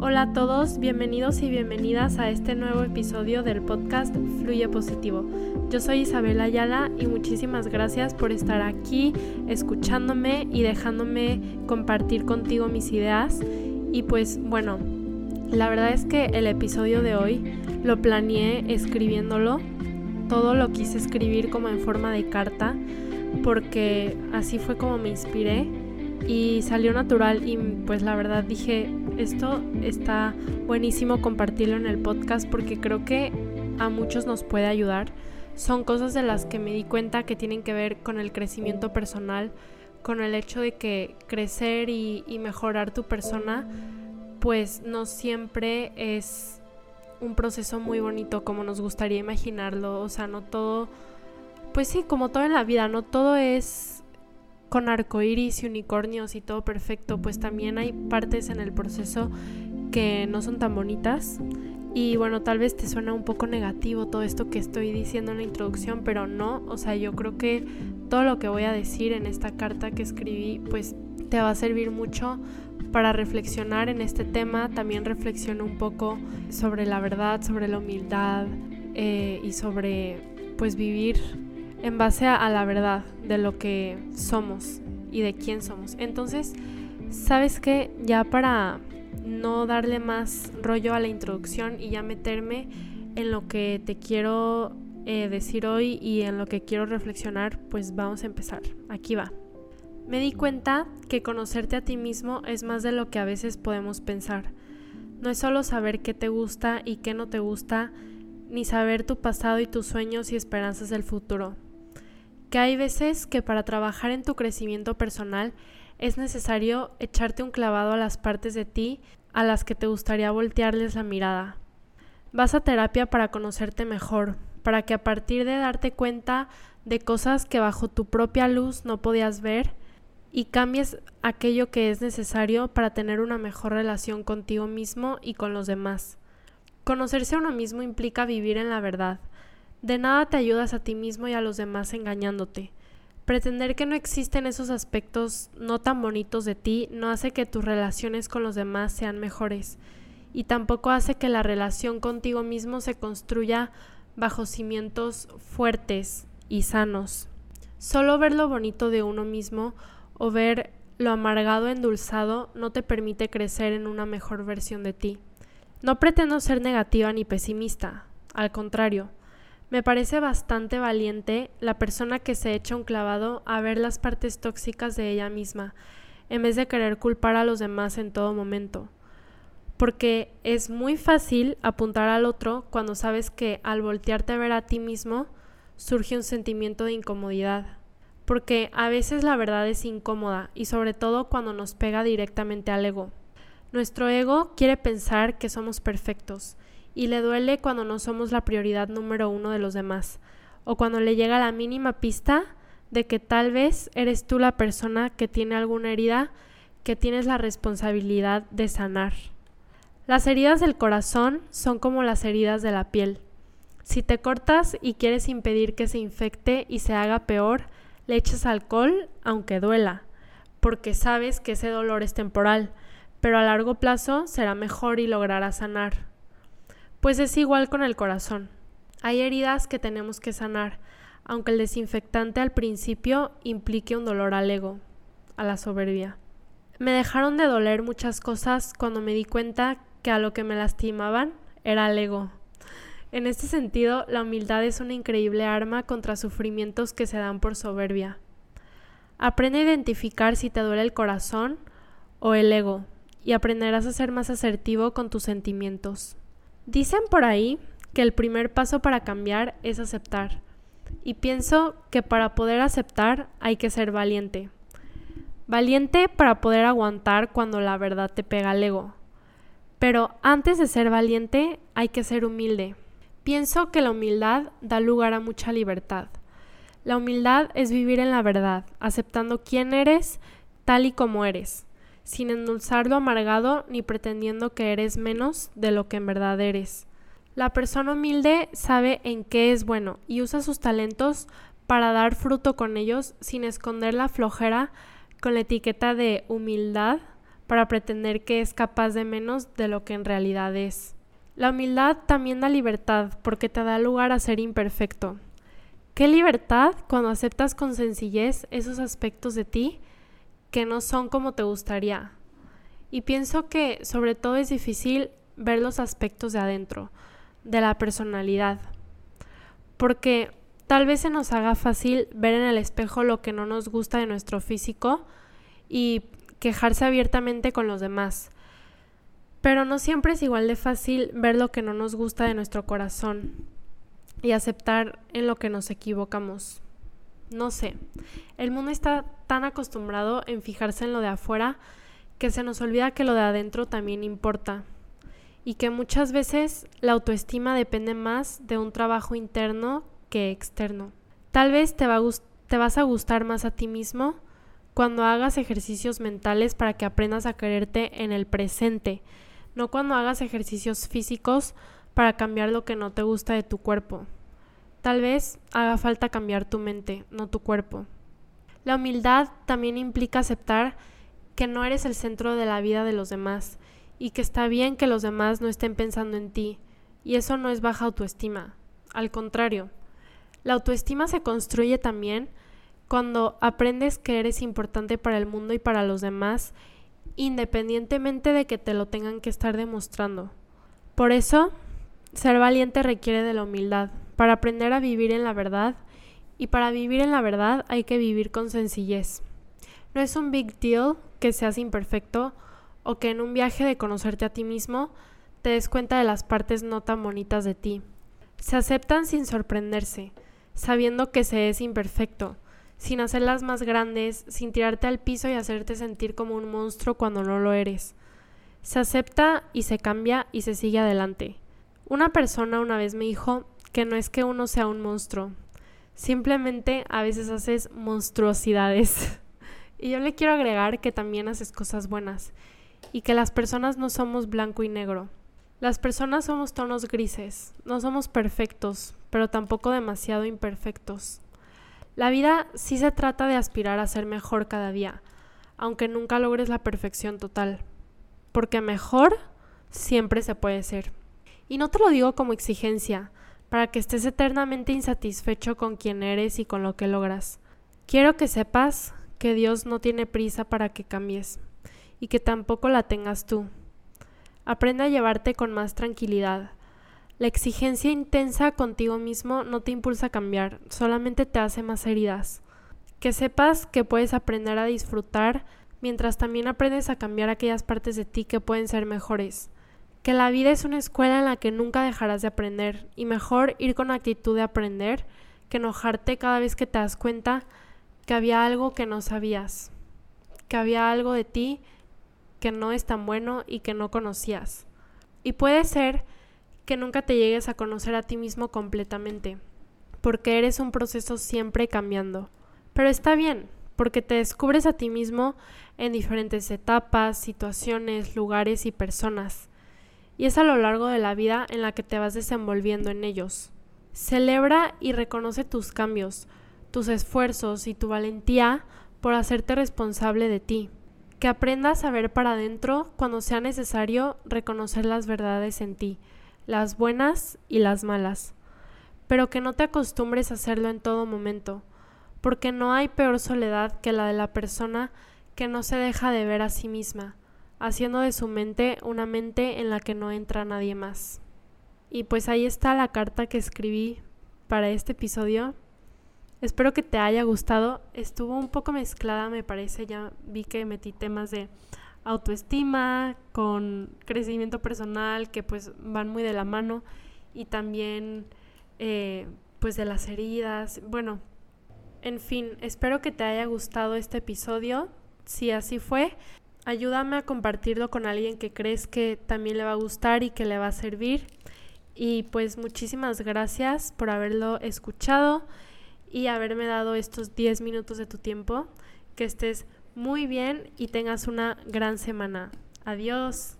Hola a todos, bienvenidos y bienvenidas a este nuevo episodio del podcast Fluye Positivo. Yo soy Isabel Ayala y muchísimas gracias por estar aquí, escuchándome y dejándome compartir contigo mis ideas. Y pues bueno, la verdad es que el episodio de hoy lo planeé escribiéndolo. Todo lo quise escribir como en forma de carta porque así fue como me inspiré y salió natural y pues la verdad dije, esto está buenísimo compartirlo en el podcast porque creo que a muchos nos puede ayudar. Son cosas de las que me di cuenta que tienen que ver con el crecimiento personal, con el hecho de que crecer y, mejorar tu persona, pues no siempre es un proceso muy bonito como nos gustaría imaginarlo. O sea, no todo, pues sí, como todo en la vida, no todo es con arcoíris y unicornios y todo perfecto, pues también hay partes en el proceso que no son tan bonitas. Y bueno, tal vez te suena un poco negativo todo esto que estoy diciendo en la introducción, pero no, o sea, yo creo que todo lo que voy a decir en esta carta que escribí, pues te va a servir mucho para reflexionar en este tema. También reflexiono un poco sobre la verdad, sobre la humildad eh, y sobre pues vivir en base a, la verdad de lo que somos y de quién somos. Entonces, ¿sabes qué? Ya para no darle más rollo a la introducción y ya meterme en lo que te quiero eh, decir hoy y en lo que quiero reflexionar, pues vamos a empezar. Aquí va. Me di cuenta que conocerte a ti mismo es más de lo que a veces podemos pensar. No es solo saber qué te gusta y qué no te gusta, ni saber tu pasado y tus sueños y esperanzas del futuro que hay veces que para trabajar en tu crecimiento personal es necesario echarte un clavado a las partes de ti a las que te gustaría voltearles la mirada. Vas a terapia para conocerte mejor, para que a partir de darte cuenta de cosas que bajo tu propia luz no podías ver y cambies aquello que es necesario para tener una mejor relación contigo mismo y con los demás. Conocerse a uno mismo implica vivir en la verdad, de nada te ayudas a ti mismo y a los demás engañándote. Pretender que no existen esos aspectos no tan bonitos de ti no hace que tus relaciones con los demás sean mejores y tampoco hace que la relación contigo mismo se construya bajo cimientos fuertes y sanos. Solo ver lo bonito de uno mismo o ver lo amargado endulzado no te permite crecer en una mejor versión de ti. No pretendo ser negativa ni pesimista, al contrario, me parece bastante valiente la persona que se echa un clavado a ver las partes tóxicas de ella misma, en vez de querer culpar a los demás en todo momento. Porque es muy fácil apuntar al otro cuando sabes que al voltearte a ver a ti mismo surge un sentimiento de incomodidad. Porque a veces la verdad es incómoda y sobre todo cuando nos pega directamente al ego. Nuestro ego quiere pensar que somos perfectos y le duele cuando no somos la prioridad número uno de los demás, o cuando le llega la mínima pista de que tal vez eres tú la persona que tiene alguna herida que tienes la responsabilidad de sanar. Las heridas del corazón son como las heridas de la piel. Si te cortas y quieres impedir que se infecte y se haga peor, le echas alcohol aunque duela, porque sabes que ese dolor es temporal, pero a largo plazo será mejor y lograrás sanar. Pues es igual con el corazón. Hay heridas que tenemos que sanar, aunque el desinfectante al principio implique un dolor al ego, a la soberbia. Me dejaron de doler muchas cosas cuando me di cuenta que a lo que me lastimaban era el ego. En este sentido, la humildad es una increíble arma contra sufrimientos que se dan por soberbia. Aprende a identificar si te duele el corazón o el ego y aprenderás a ser más asertivo con tus sentimientos. Dicen por ahí que el primer paso para cambiar es aceptar. Y pienso que para poder aceptar hay que ser valiente. Valiente para poder aguantar cuando la verdad te pega al ego. Pero antes de ser valiente hay que ser humilde. Pienso que la humildad da lugar a mucha libertad. La humildad es vivir en la verdad, aceptando quién eres tal y como eres sin endulzar lo amargado ni pretendiendo que eres menos de lo que en verdad eres. La persona humilde sabe en qué es bueno y usa sus talentos para dar fruto con ellos sin esconder la flojera con la etiqueta de humildad para pretender que es capaz de menos de lo que en realidad es. La humildad también da libertad porque te da lugar a ser imperfecto. Qué libertad cuando aceptas con sencillez esos aspectos de ti que no son como te gustaría. Y pienso que sobre todo es difícil ver los aspectos de adentro, de la personalidad. Porque tal vez se nos haga fácil ver en el espejo lo que no nos gusta de nuestro físico y quejarse abiertamente con los demás. Pero no siempre es igual de fácil ver lo que no nos gusta de nuestro corazón y aceptar en lo que nos equivocamos. No sé, el mundo está tan acostumbrado en fijarse en lo de afuera que se nos olvida que lo de adentro también importa y que muchas veces la autoestima depende más de un trabajo interno que externo. Tal vez te, va te vas a gustar más a ti mismo cuando hagas ejercicios mentales para que aprendas a quererte en el presente, no cuando hagas ejercicios físicos para cambiar lo que no te gusta de tu cuerpo. Tal vez haga falta cambiar tu mente, no tu cuerpo. La humildad también implica aceptar que no eres el centro de la vida de los demás y que está bien que los demás no estén pensando en ti, y eso no es baja autoestima. Al contrario, la autoestima se construye también cuando aprendes que eres importante para el mundo y para los demás, independientemente de que te lo tengan que estar demostrando. Por eso, ser valiente requiere de la humildad, para aprender a vivir en la verdad, y para vivir en la verdad hay que vivir con sencillez. No es un big deal que seas imperfecto o que en un viaje de conocerte a ti mismo te des cuenta de las partes no tan bonitas de ti. Se aceptan sin sorprenderse, sabiendo que se es imperfecto, sin hacerlas más grandes, sin tirarte al piso y hacerte sentir como un monstruo cuando no lo eres. Se acepta y se cambia y se sigue adelante. Una persona una vez me dijo que no es que uno sea un monstruo, simplemente a veces haces monstruosidades. y yo le quiero agregar que también haces cosas buenas y que las personas no somos blanco y negro. Las personas somos tonos grises, no somos perfectos, pero tampoco demasiado imperfectos. La vida sí se trata de aspirar a ser mejor cada día, aunque nunca logres la perfección total, porque mejor siempre se puede ser. Y no te lo digo como exigencia, para que estés eternamente insatisfecho con quien eres y con lo que logras. Quiero que sepas que Dios no tiene prisa para que cambies y que tampoco la tengas tú. Aprende a llevarte con más tranquilidad. La exigencia intensa contigo mismo no te impulsa a cambiar, solamente te hace más heridas. Que sepas que puedes aprender a disfrutar mientras también aprendes a cambiar aquellas partes de ti que pueden ser mejores. Que la vida es una escuela en la que nunca dejarás de aprender y mejor ir con actitud de aprender que enojarte cada vez que te das cuenta que había algo que no sabías, que había algo de ti que no es tan bueno y que no conocías. Y puede ser que nunca te llegues a conocer a ti mismo completamente, porque eres un proceso siempre cambiando. Pero está bien, porque te descubres a ti mismo en diferentes etapas, situaciones, lugares y personas. Y es a lo largo de la vida en la que te vas desenvolviendo en ellos. Celebra y reconoce tus cambios, tus esfuerzos y tu valentía por hacerte responsable de ti. Que aprendas a ver para adentro cuando sea necesario reconocer las verdades en ti, las buenas y las malas, pero que no te acostumbres a hacerlo en todo momento, porque no hay peor soledad que la de la persona que no se deja de ver a sí misma, haciendo de su mente una mente en la que no entra nadie más. Y pues ahí está la carta que escribí para este episodio. Espero que te haya gustado. Estuvo un poco mezclada, me parece. Ya vi que metí temas de autoestima con crecimiento personal que pues van muy de la mano y también eh, pues de las heridas. Bueno, en fin, espero que te haya gustado este episodio. Si así fue, ayúdame a compartirlo con alguien que crees que también le va a gustar y que le va a servir. Y pues muchísimas gracias por haberlo escuchado y haberme dado estos 10 minutos de tu tiempo. Que estés muy bien y tengas una gran semana. Adiós.